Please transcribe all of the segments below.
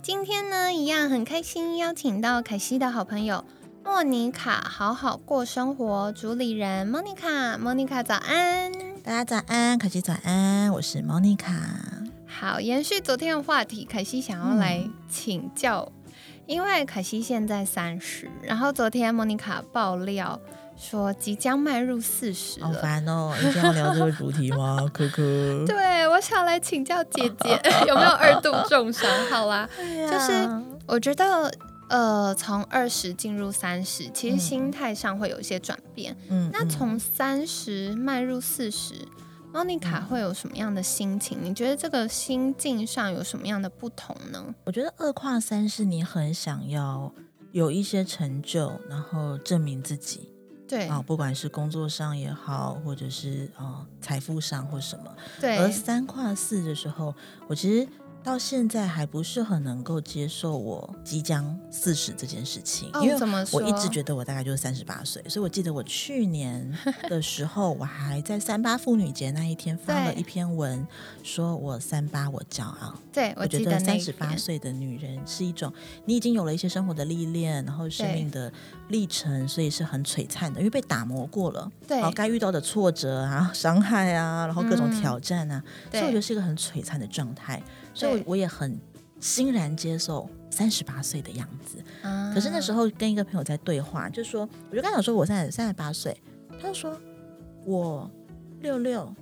今天呢，一样很开心，邀请到凯西的好朋友莫妮卡，好好过生活主理人莫妮卡。莫妮卡早安，大家早安，凯西早安，我是莫妮卡。好，延续昨天的话题，凯西想要来请教，因为凯西现在三十，然后昨天莫妮卡爆料说即将迈入四十好了。烦哦，一定要聊这个主题吗？可可，对，我想来请教姐姐 有没有二度重伤？好啦，就是我觉得，呃，从二十进入三十，其实嗯心态上会有一些转变。嗯那从三十迈入四十，莫妮卡会有什么样的心情？你觉得这个心境上有什么样的不同呢？我觉得二跨三是你很想要有一些成就，然后证明自己对啊、不管是工作上也好，或者是呃财富上或什么。对而，三跨四的时候，我其实到现在还不是很能够接受我即将四十这件事情，哦因为我一直觉得我大概就是三十八岁，所以我记得我去年的时候，我还在三八妇女节那一天发了一篇文，说我三八我骄傲。对我我觉得三十八岁的女人是一种，你已经有了一些生活的历练，然后生命的历程，所以是很璀璨的，因为被打磨过了。对然后，该遇到的挫折啊、伤害啊，然后各种嗯挑战啊，所以我觉得是一个很璀璨的状态。所以我，也很欣然接受三十八岁的样子。啊可是那时候跟一个朋友在对话，就说，我就跟他讲说，我三十三十八岁，他就说我六六，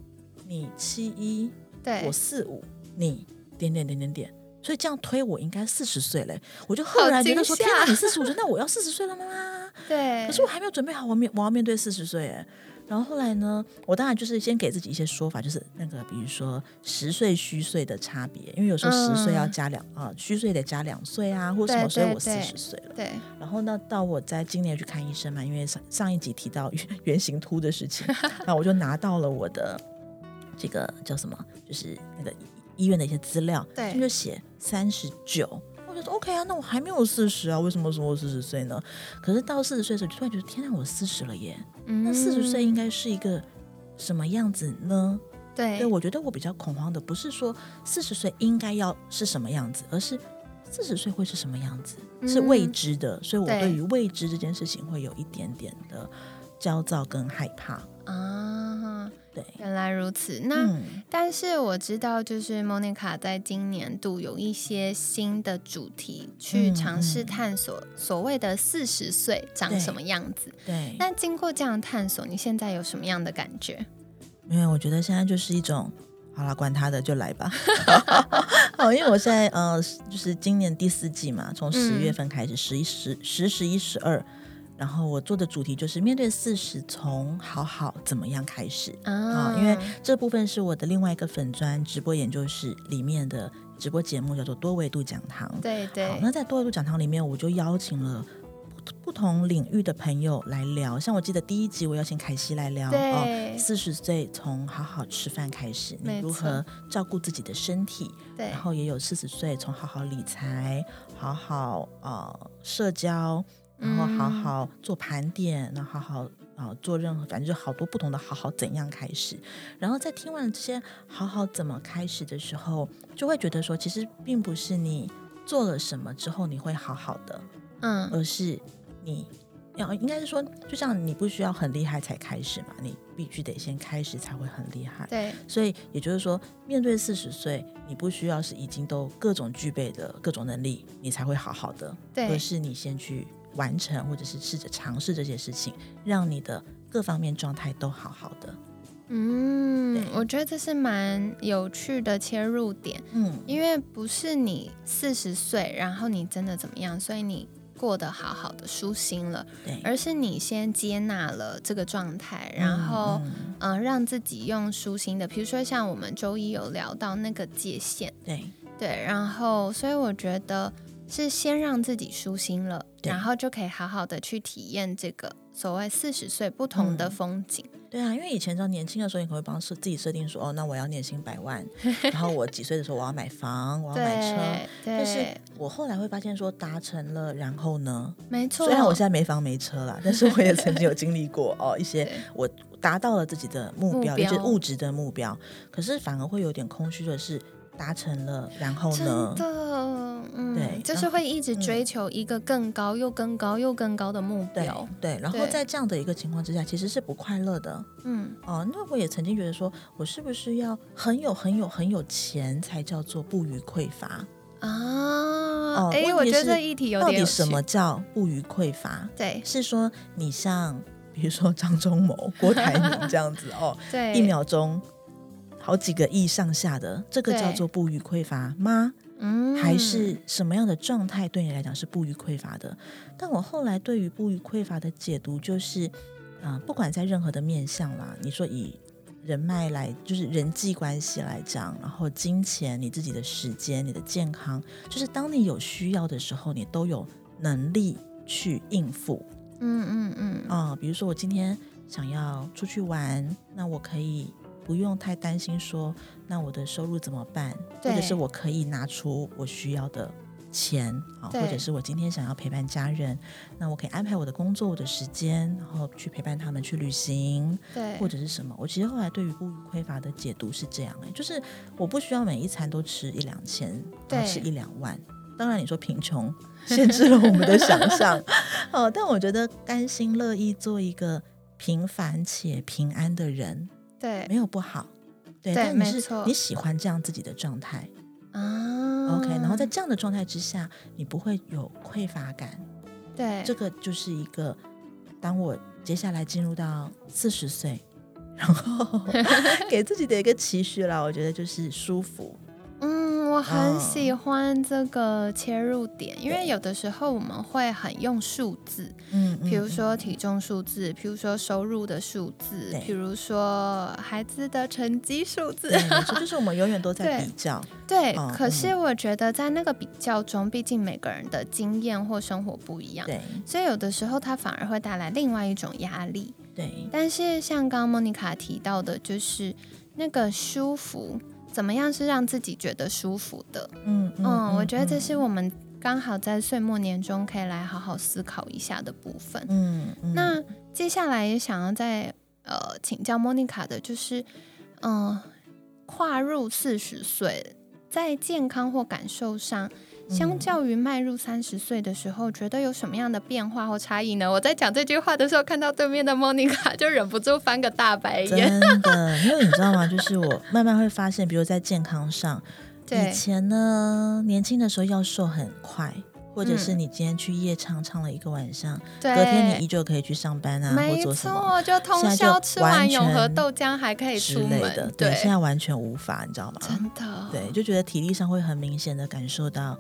你七一，对我四五，你点点点点点。所以这样推，我应该四十岁嘞，我就赫然觉得说：天哪，你四十五岁，那我要四十岁了吗？对，可是我还没有准备好，我面我要面对四十岁哎。然后后来呢，我当然就是先给自己一些说法，就是那个比如说十岁虚岁的差别，因为有时候十岁要加两啊、虚岁得加两岁啊，或什么，所以我四十岁了。对然后呢，到我在今年去看医生嘛，因为上上一集提到圆圆形秃的事情，那我就拿到了我的这个叫什么，就是那个医院的一些资料，对就写三十九。我就说 OK 啊，那我还没有四十啊，为什么说我四十岁呢？可是到四十岁的时候，就突然觉得天哪，我四十了耶！那四十岁应该是一个什么样子呢？嗯对对，我觉得我比较恐慌的不是说四十岁应该要是什么样子，而是四十岁会是什么样子，是未知的，所以我对对于未知这件事情会有一点点的焦躁跟害怕。啊，对，原来如此。那、嗯，但是我知道，就是 Monica 在今年度有一些新的主题，去嗯尝试嗯探索所谓的四十岁长什么样子。对，那经过这样探索，你现在有什么样的感觉？因为我觉得现在就是一种。好了，管他的，就来吧。好，因为我现在呃，就是今年第四季嘛，从十嗯月份开始，十一、十、十、十一、十二，然后我做的主题就是面对四十，从好好怎么样开始。啊啊，因为这部分是我的另外一个粉砖直播研究室里面的直播节目，叫做多维度讲堂。对，对对那在多维度讲堂里面，我就邀请了不不同领域的朋友来聊。像我记得第一集，我邀请凯西来聊哦，四十岁从好好吃饭开始，你如何照顾自己的身体，对然后也有四十岁从好好理财、好好呃社交，然后好嗯好做盘点，然后好好啊、呃做任何，反正就好多不同的好好怎样开始。然后在听完这些好好怎么开始的时候，就会觉得说，其实并不是你做了什么之后你会好好的，嗯而是你。要应该是说，就像你不需要很厉害才开始嘛，你必须得先开始才会很厉害。对所以也就是说，面对四十岁，你不需要是已经都各种具备的各种能力，你才会好好的，对而是你先去完成，或者是试着尝试这些事情，让你的各方面状态都好好的。嗯，我觉得这是蛮有趣的切入点，嗯，因为不是你四十岁，然后你真的怎么样，所以你过得好好的舒心了，对，而是你先接纳了这个状态，然后嗯。让自己用舒心的，比如说像我们周一有聊到那个界限，对，对，然后所以我觉得是先让自己舒心了，然后就可以好好的去体验这个所谓四十岁不同的嗯风景。对啊，因为以前在年轻的时候，你可能会帮设自己设定说，哦，那我要年薪百万，然后我几岁的时候我要买房，我要买车。对但是，我后来会发现说，达成了，然后呢？没错。虽然我现在没房没车啦，但是我也曾经有经历过哦，一些 我达到了自己的目标，目标一些物质的目标，可是反而会有点空虚的是，达成了，然后呢真？的，嗯，对就是会一直追求一个更高又更高又更高的目对标。对，然后在这样的一个情况之下，其实是不快乐的嗯，哦。那我也曾经觉得说，我是不是要很有很有很有钱才叫做不予匮乏？啊，哎、问题我觉得这议题有到底什么？叫不予匮乏？对是说你像比如说张忠谋、郭台铭这样子哦，对，一秒钟好几个亿上下的，这个叫做不予匮乏吗？嗯还是什么样的状态对你来讲是不予匮乏的？但我后来对于不予匮乏的解读就是，啊、不管在任何的面相啦，你说以人脉来，就是人际关系来讲，然后金钱、你自己的时间、你的健康，就是当你有需要的时候，你都有能力去应付。嗯嗯嗯，啊、比如说我今天想要出去玩，那我可以不用太担心说，那我的收入怎么办？或者是我可以拿出我需要的钱啊，或者是我今天想要陪伴家人，那我可以安排我的工作、我的时间，然后去陪伴他们去旅行，对，或者是什么。我其实后来对于不予匮乏的解读是这样、哎，就是我不需要每一餐都吃一两千，然后对吃一两万。当然，你说贫穷限制了我们的想象，哦，但我觉得甘心乐意做一个平凡且平安的人，对。没有不好。对，对但你是你喜欢这样自己的状态啊，OK，然后在这样的状态之下，你不会有匮乏感，对。这个就是一个，当我接下来进入到四十岁，然后 给自己的一个期许啦，我觉得就是舒服，嗯，我很嗯喜欢这个切入点，因为有的时候我们会很用数字，嗯，比如嗯说体重数字，比如说收入的数字，比如说孩子的成绩数字。对，没错，就是我们永远都在比较，对，嗯可是我觉得在那个比较中，毕竟每个人的经验或生活不一样，对所以有的时候它反而会带来另外一种压力。对但是像刚刚莫妮卡提到的，就是那个舒服，怎么样是让自己觉得舒服的？嗯嗯，我觉得这是嗯我们刚好在岁末年终可以来好好思考一下的部分。嗯嗯那接下来也想要再呃请教莫妮卡的，就是嗯、呃跨入四十岁，在健康或感受上，相嗯较于迈入三十岁的时候，觉得有什么样的变化或差异呢？我在讲这句话的时候，看到对面的莫妮卡，就忍不住翻个大白眼。真的，因为你知道吗？就是我慢慢会发现，比如在健康上，对以前呢，年轻的时候要瘦很快，或者是嗯你今天去夜唱唱了一个晚上，对，隔天你依旧可以去上班啊，或没做什么错，就通现在就宵吃完完永和全豆浆还可以之出门类的。，对，现在完全无法，你知道吗？真的，对，就觉得体力上会很明显的感受到，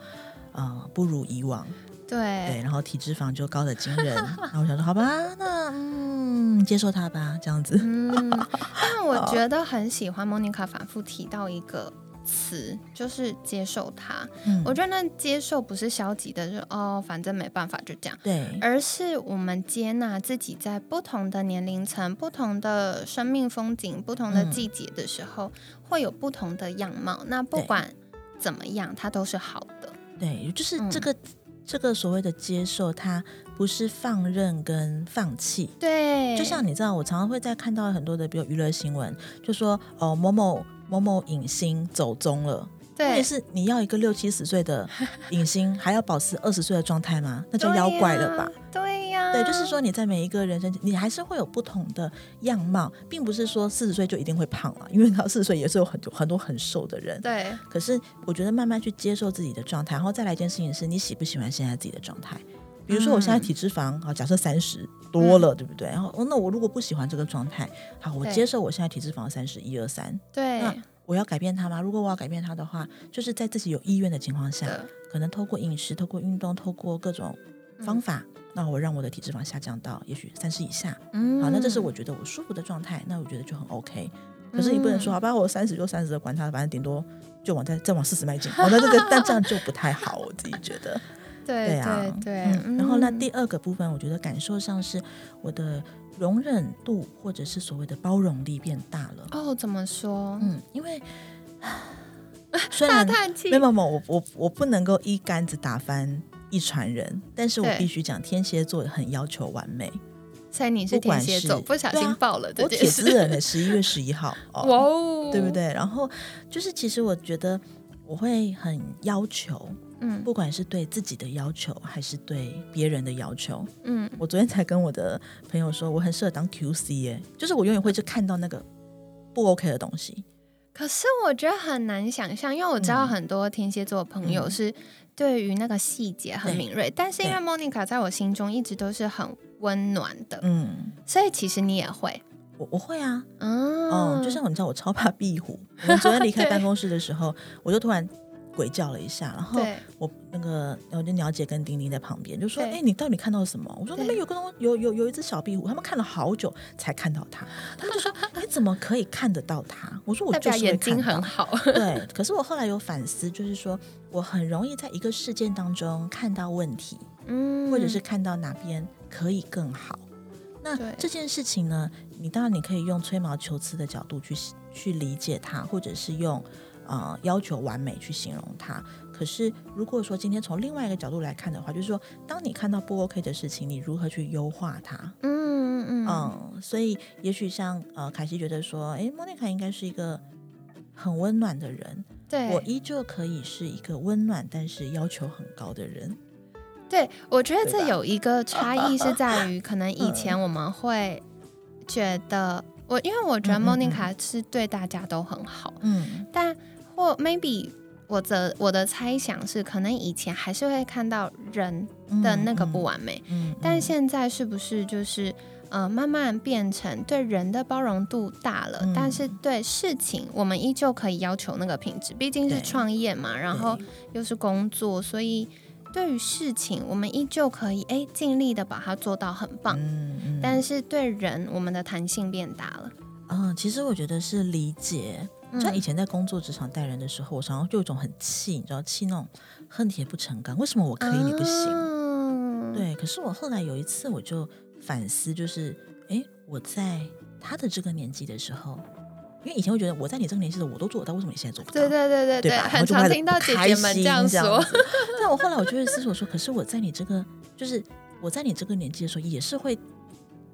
呃，不如以往。对，对然后体脂肪就高的惊人。然后我想说，好吧，那嗯，接受它吧，这样子。嗯，但我觉得很喜欢莫妮卡反复提到一个词，就是接受它。嗯，我觉得那接受不是消极的，就是哦，反正没办法就这样。对，而是我们接纳自己在不同的年龄层、不同的生命风景、不同的嗯季节的时候，会有不同的样貌。那不管怎么样，它都是好的。对，就是嗯这个、这个所谓的接受，它不是放任跟放弃。对，就像你知道，我常常会在看到很多的，比如娱乐新闻，就说哦某某某某影星走中了。问对题是你要一个六七十岁的 影星，还要保持二十岁的状态吗？那就妖怪了吧？对呀，对，就是说你在每一个人生，你还是会有不同的样貌，并不是说四十岁就一定会胖了，因为到四十岁也是有很多很多很瘦的人。对可是我觉得慢慢去接受自己的状态，然后再来一件事情是你喜不喜欢现在自己的状态。比如说我现在嗯体脂肪啊，假设三十多了，对不对？然后哦，那我如果不喜欢这个状态，好，我接受我现在体脂肪三十一二三，对那我要改变它吗？如果我要改变它的话，就是在自己有意愿的情况下，可能透过饮食、透过运动、透过各种方法，嗯那我让我的体脂肪下降到也许三十以下。嗯好，那这是我觉得我舒服的状态，那我觉得就很 OK。可是你不能说，好吧，我三十就三十的，管它，反正顶多就往再再往四十迈进。哦，那这个 但这样就不太好，我自己觉得。对对啊，对对嗯。然后那嗯第二个部分，我觉得感受上是我的容忍度或者是所谓的包容力变大了。哦，怎么说？嗯，因为 虽然没有没有，我我我不能够一竿子打翻一船人，但是我必须讲，天蝎座很要求完美。所以你是天蝎座，是不小心爆了这我铁。丝人的十一月十一号，哇哦，哦，对不？对？然后就是，其实我觉得我会很要求，嗯。不管是对自己的要求，还是对别人的要求。嗯，我昨天才跟我的朋友说，我很适合当 QC 耶，就是我永远会去看到那个不 OK 的东西。可是我觉得很难想象，因为我知道嗯很多天蝎座的朋友嗯。是对于那个细节很敏锐，但是因为对。Monica 在我心中一直都是很温暖的，嗯，所以其实你也会，我我会啊，嗯哦，就像你知道，我超怕壁虎。我们昨天离开办公室的时候，我就突然鬼叫了一下，然后我那个我就鸟姐跟丁丁在旁边就说：“对哎、你到底看到了什么？”我说：“那对边有个东有有有一只小壁虎，他们看了好久才看到它。他们就说：你怎么可以看得到它？我说：我代就是眼睛很好，对，可是我后来有反思，就是说我很容易在一个事件当中看到问题，嗯或者是看到哪边可以更好。那这件事情呢，你当然你可以用吹毛求疵的角度去去理解它，或者是用呃要求完美去形容它。可是如果说今天从另外一个角度来看的话，就是说，当你看到不 OK 的事情，你如何去优化它？嗯嗯嗯嗯，所以也许像呃凯西觉得说，诶 m o n i c a 应该是一个很温暖的人，对，我依旧可以是一个温暖但是要求很高的人。对，我觉得这有一个差异是 在于，可能以前我们会觉得我，因为我觉得嗯嗯嗯 Monica 是对大家都很好，嗯但或 maybe 我的我的猜想是，可能以前还是会看到人的那个不完美，嗯，嗯但现在是不是就是呃慢慢变成对人的包容度大了，嗯但是对事情我们依旧可以要求那个品质，毕竟是创业嘛，然后又是工作，所以对于事情我们依旧可以哎尽力的把它做到很棒，嗯嗯但是对人我们的弹性变大了。嗯，其实我觉得是理解。嗯像以前在工作职场带人的时候，我常常就有一种很气，你知道，气那种恨铁不成钢，为什么我可以你不行？嗯，对，可是我后来有一次我就反思，就是诶，我在他的这个年纪的时候，因为以前会觉得我在你这个年纪的我都做得到，为什么你现在做不到？对对对对对很常听到姐姐们这样说。但我后来我就会思索说，可是我在你这个，就是我在你这个年纪的时候，也是会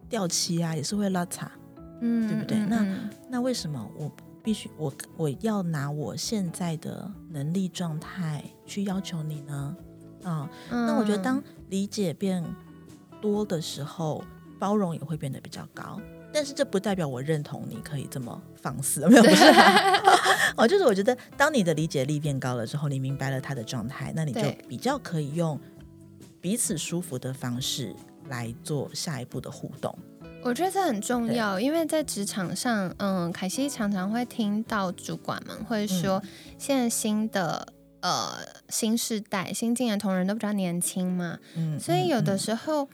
掉漆啊，也是会拉碴。嗯对不对那那为什么我必须我我要拿我现在的能力状态去要求你呢？啊、那我觉得嗯当理解变多的时候，包容也会变得比较高。但是这不代表我认同你可以这么放肆，没有不是、哦，就是我觉得当你的理解力变高了之后，你明白了他的状态，那你就比较可以用彼此舒服的方式来做下一步的互动。我觉得这很重要，因为在职场上，嗯，凯西常常会听到主管们会说，嗯现在新的呃新世代新进的同仁都比较年轻嘛，嗯，所以有的嗯时候，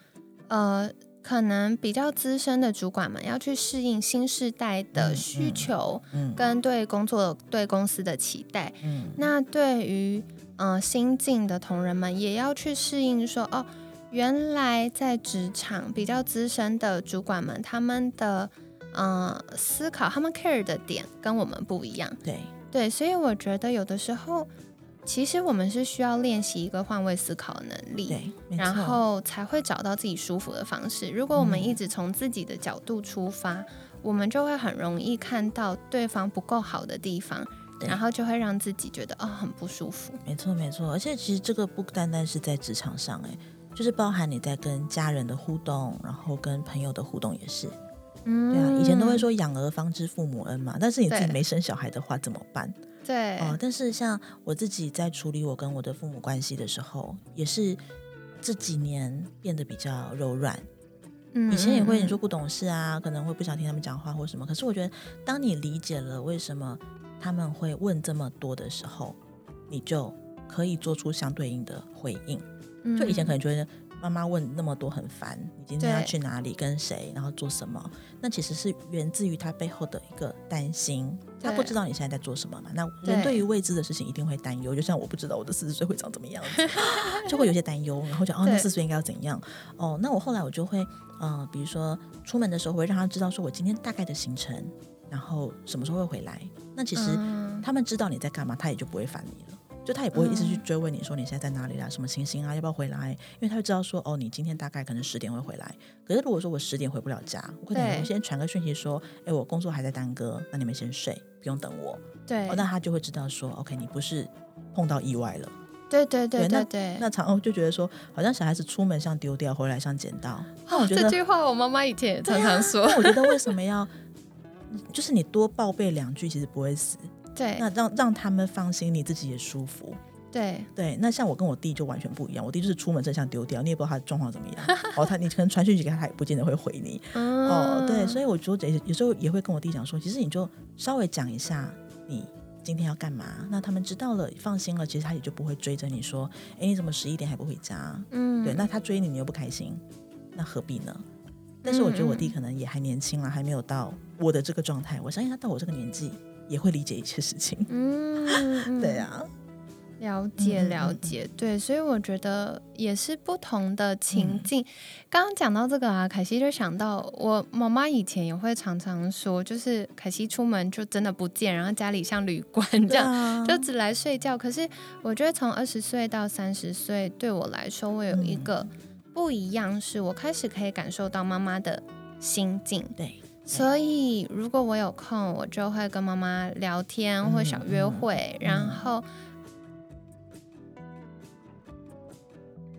呃，可能比较资深的主管们要去适应新世代的嗯需嗯。求嗯。跟对工作、对公司的期待。嗯。那对于呃新进的同仁们，也要去适应说，哦，原来在职场比较资深的主管们，他们的呃思考，他们 care 的点跟我们不一样。对，对，所以我觉得有的时候，其实我们是需要练习一个换位思考的能力。对，然后才会找到自己舒服的方式。如果我们嗯一直从自己的角度出发，我们就会很容易看到对方不够好的地方，然后就会让自己觉得哦很不舒服。没错没错，而且其实这个不单单是在职场上，哎，就是包含你在跟家人的互动，然后跟朋友的互动也是。嗯对啊，以前都会说养儿方知父母恩嘛，但是你自己没生小孩的话怎么办？对，哦、但是像我自己在处理我跟我的父母关系的时候，也是这几年变得比较柔软。嗯以前也会嗯你说不懂事啊，可能会不想听他们讲话或什么。可是我觉得，当你理解了为什么他们会问这么多的时候，你就可以做出相对应的回应。嗯就以前可能觉得妈妈问那么多很烦，你今天要去哪里，跟谁，然后做什么？那其实是源自于他背后的一个担心，他不知道你现在在做什么嘛。那对人对于未知的事情一定会担忧，就像我不知道我的四十岁会长怎么样子，就会有些担忧，然后就哦，那四十岁应该要怎样？哦，那我后来我就会，嗯、比如说出门的时候，我会让他知道说我今天大概的行程，然后什么时候会回来。那其实嗯他们知道你在干嘛，他也就不会烦你了。就他也不会一直去嗯追问你说你现在在哪里啦，什么情形啊，要不要回来？因为他会知道说哦，你今天大概可能十点会回来。可是如果说我十点回不了家，我可能先传个讯息说，哎，我工作还在耽搁，那你们先睡，不用等我。对哦，那他就会知道说，OK，你不是碰到意外了。对对对对那对对。那常常就觉得说，好像小孩子出门像丢掉，回来像捡到。那我觉得这句话我妈妈以前也常常说。那我觉得为什么要，就是你多报备两句，其实不会死。对那让让他们放心，你自己也舒服。对对，那像我跟我弟就完全不一样，我弟就是出门真相丢掉，你也不知道他的状况怎么样。哦，他你可能传讯息给他，他也不见得会回你。哦，对，所以以我觉得有时候也会跟我弟讲说，其实你就稍微讲一下你今天要干嘛，那他们知道了，放心了，其实他也就不会追着你说，哎，你怎么十一点还不回家？嗯对，那他追你，你又不开心，那何必呢？但是我觉得我弟可能也还年轻了，还没有到我的这个状态。我相信他到我这个年纪也会理解一些事情。嗯 嗯对啊，了解了解，对，所以我觉得也是不同的情嗯境。刚刚讲到这个啊，凯西就想到我妈妈以前也会常常说，就是凯西出门就真的不见，然后家里像旅馆这样。样就只来睡觉，可是我觉得从二十岁到三十岁，对我来说，我有一嗯个不一样，是我开始可以感受到妈妈的心境。对，所以如果我有空，我就会跟妈妈聊天嗯或小约嗯会，然后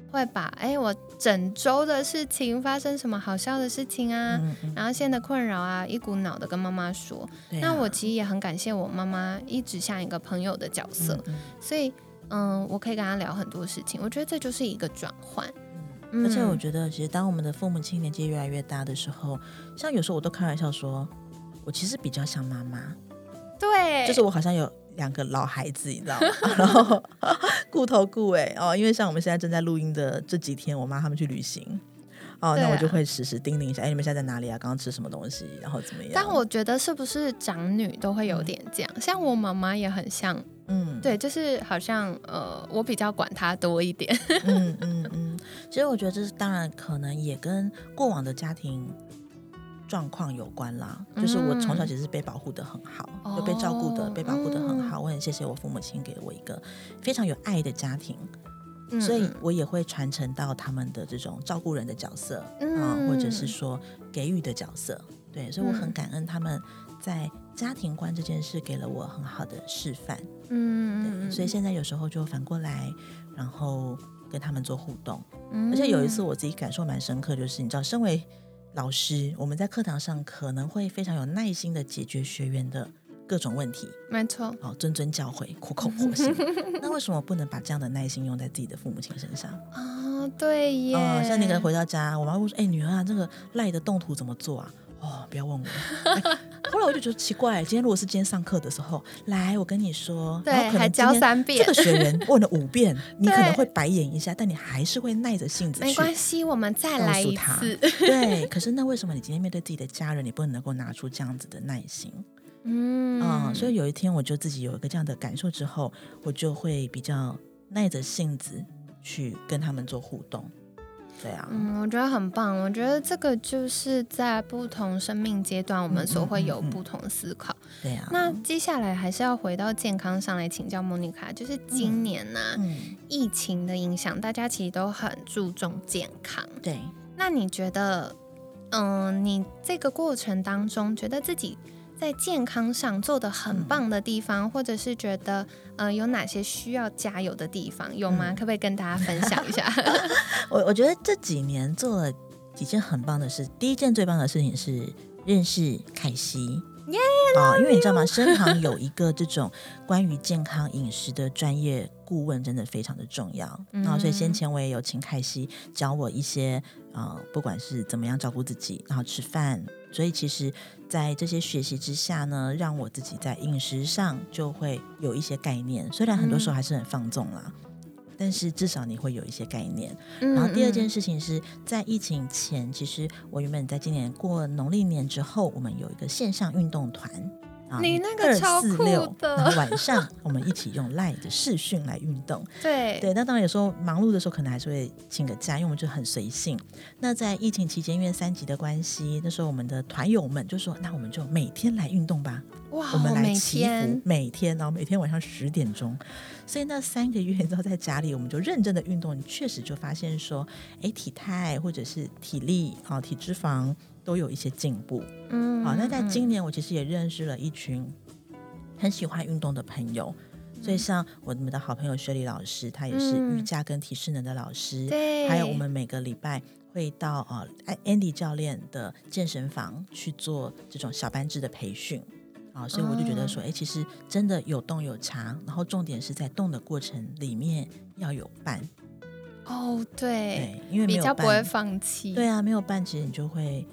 会把哎、我整周的事情发生什么好笑的事情啊，然后现在的困扰啊，一股脑的跟妈妈说。啊那我其实也很感谢我妈妈，一直像一个朋友的角色，嗯所以嗯，我可以跟她聊很多事情。我觉得这就是一个转换。嗯而且我嗯觉得，其实当我们的父母亲年纪越来越大的时候，像有时候我都开玩笑说，我其实比较像妈妈，对，就是我好像有两个老孩子，你知道吗？然后顾头顾尾哦，因为像我们现在正在录音的这几天，我妈他们去旅行。哦，那我就会时时叮咛一下，哎，你们现在在哪里啊？刚刚吃什么东西？然后怎么样？但我觉得是不是长女都会有点这样？像我妈妈也很像，嗯，对，就是好像呃，我比较管他多一点。嗯嗯嗯，其实我觉得这是当然可能也跟过往的家庭状况有关啦。就是我从小其实是被保护的很好，就被照顾的、哦被保护的很好。我很谢谢我父母亲给我一个非常有爱的家庭，嗯所以我也会传承到他们的这种照顾人的角色啊、嗯或者是说给予的角色。对，所以我很嗯感恩他们在家庭观这件事给了我很好的示范。嗯对，所以现在有时候就反过来，然后跟他们做互动。嗯而且有一次我自己感受蛮深刻，就是你知道，身为老师，我们在课堂上可能会非常有耐心的解决学员的各种问题，没错，哦，谆谆教诲，苦口婆心。那为什么不能把这样的耐心用在自己的父母亲身上？啊、对耶，哦，像那个回到家，我妈会说：“哎、女儿啊，这个赖的动图怎么做啊？”哦，不要问我。哎后来我就觉得奇怪，今天如果是今天上课的时候，来，我跟你说，对，还教三遍，这个学员问了五遍，你可能会白眼一下，但你还是会耐着性子没关系，我们再来一次。对，可是那为什么你今天面对自己的家人，你不能够拿出这样子的耐心？嗯嗯，所以有一天我就自己有一个这样的感受之后，我就会比较耐着性子去跟他们做互动。对啊，嗯，我觉得很棒。我觉得这个就是在不同生命阶段，我们所会有不同思考。对啊。那接下来还是要回到健康上来请教莫妮卡，就是今年呢、嗯，疫情的影响，大家其实都很注重健康。对，那你觉得，嗯、你这个过程当中，觉得自己在健康上做的很棒的地方，或者是觉得，呃，有哪些需要加油的地方，有吗？嗯可不可以跟大家分享一下？我我觉得这几年做了几件很棒的事。第一件最棒的事情是认识凯西。耶啊、因为你知道吗？身旁 有一个这种关于健康饮食的专业顾问，真的非常的重要。然后，所以先前我也有请凯西教我一些，呃，不管是怎么样照顾自己，然后吃饭。所以，其实，在这些学习之下呢，让我自己在饮食上就会有一些概念。虽然很多时候还是很放纵啦，但是至少你会有一些概念。嗯然后第二件嗯事情是在疫情前，其实我原本在今年过农历年之后，我们有一个线上运动团。啊你那个超酷的然后晚上我们一起用 Line 的视讯来运动。对对，那当然有时候忙碌的时候，可能还是会请个假，因为我们就很随性。那在疫情期间，因为三级的关系，那时候我们的团友们就说：“那我们就每天来运动吧，哇，我们来每祈福天，每天，然后每天晚上十点钟。”所以那三个月，之后在家里，我们就认真的运动，你确实就发现说，哎，体态或者是体力啊、体脂肪都有一些进步。嗯好，那在嗯今年我其实也认识了一群很喜欢运动的朋友，所以像我们的好朋友雪莉老师，她也是嗯。瑜伽跟体适能的老师，对，还有我们每个礼拜会到呃安 Andy 教练的健身房去做这种小班制的培训。啊，所以我就觉得说，哎、其实真的有动有茶，然后重点是在动的过程里面要有伴，哦，对，对，因为比较不会，放弃，对啊，没有伴，其实你就会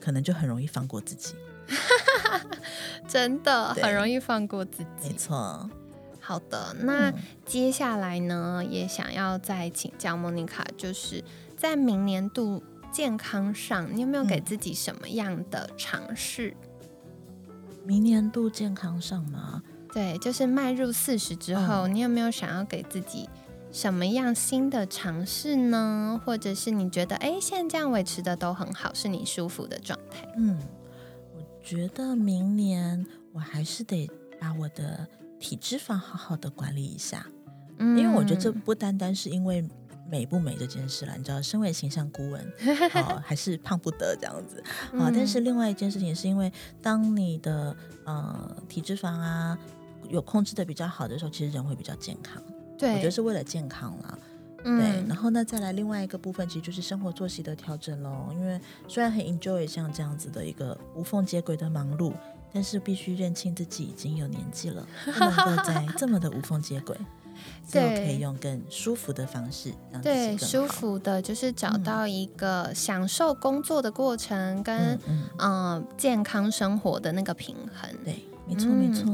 可能就很容易放过自己，真的很容易放过自己没己。错。好的，那嗯接下来呢，也想要再请教莫妮卡，就是在明年度健康上，你有没有给嗯自己什么样的尝试？明年度健康上吗？对，就是迈入四十之后，嗯你有没有想要给自己什么样新的尝试呢？或者是你觉得，哎，现在这样维持的都很好，是你舒服的状态？嗯，我觉得明年我还是得把我的体脂肪好好的管理一下，嗯因为我觉得这不单单是因为美不美这件事了，你知道，身为形象顾问，哦，还是胖不得这样子啊、嗯但是另外一件事情是因为，当你的呃体脂肪啊有控制的比较好的时候，其实人会比较健康。对，我觉得是为了健康啦。对，嗯然后呢，再来另外一个部分，其实就是生活作息的调整喽。因为虽然很 enjoy 像这样子的一个无缝接轨的忙碌，但是必须认清自己已经有年纪了，不能够再这么的无缝接轨，所以我可以用更舒服的方式让自己舒。服的，就是找嗯到一个享受工作的过程跟嗯、健康生活的那个平衡。对，没错没嗯错。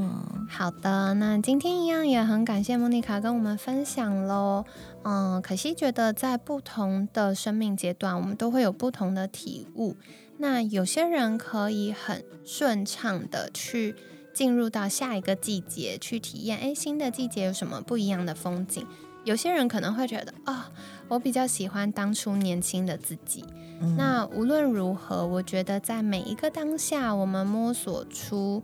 好的，那今天一样也很感谢莫妮卡跟我们分享喽。嗯，可惜觉得在不同的生命阶段，我们都会有不同的体悟。那有些人可以很顺畅的去进入到下一个季节，去体验，诶，新的季节有什么不一样的风景？有些人可能会觉得，啊、我比较喜欢当初年轻的自己。嗯那无论如何，我觉得在每一个当下，我们摸索出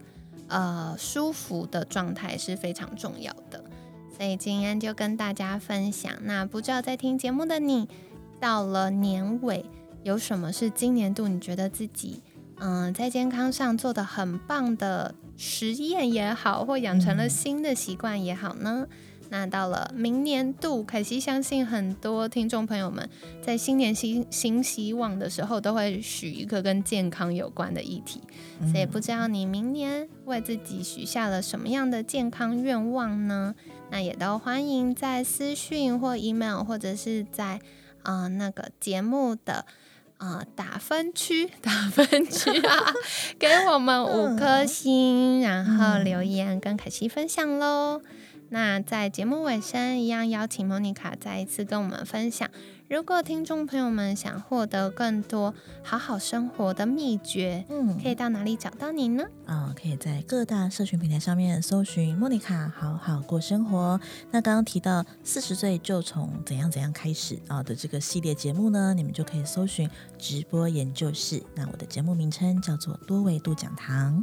呃舒服的状态是非常重要的。所以今天就跟大家分享。那不知道在听节目的你，到了年尾有什么是今年度你觉得自己嗯、在健康上做的很棒的实验也好，或养成了嗯新的习惯也好呢？那到了明年度，凯西相信很多听众朋友们在新年新新希望的时候，都会许一个跟健康有关的议题。所以不知道你明年为自己许下了什么样的健康愿望呢？那也都欢迎在私讯或 email，或者是在呃那个节目的。呃，打分区，打分区啊，给我们五颗星，然后嗯留言跟凯西分享喽。那在节目尾声，一样邀请莫妮卡再一次跟我们分享。如果听众朋友们想获得更多好好生活的秘诀，嗯可以到哪里找到你呢？啊、可以在各大社群平台上面搜寻莫妮卡好好过生活。那刚刚提到四十岁就从怎样怎样开始啊的这个系列节目呢，你们就可以搜寻直播研究室。那我的节目名称叫做多维度讲堂。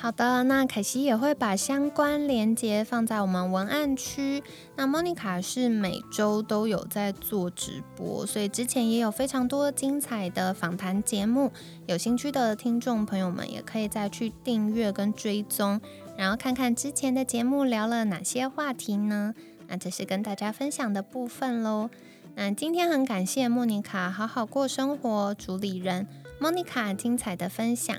好的，那凯西也会把相关连接放在我们文案区。那莫妮卡是每周都有在做直播，所以之前也有非常多精彩的访谈节目。有兴趣的听众朋友们也可以再去订阅跟追踪，然后看看之前的节目聊了哪些话题呢？那这是跟大家分享的部分喽。那今天很感谢莫妮卡好好过生活主理人莫妮卡精彩的分享。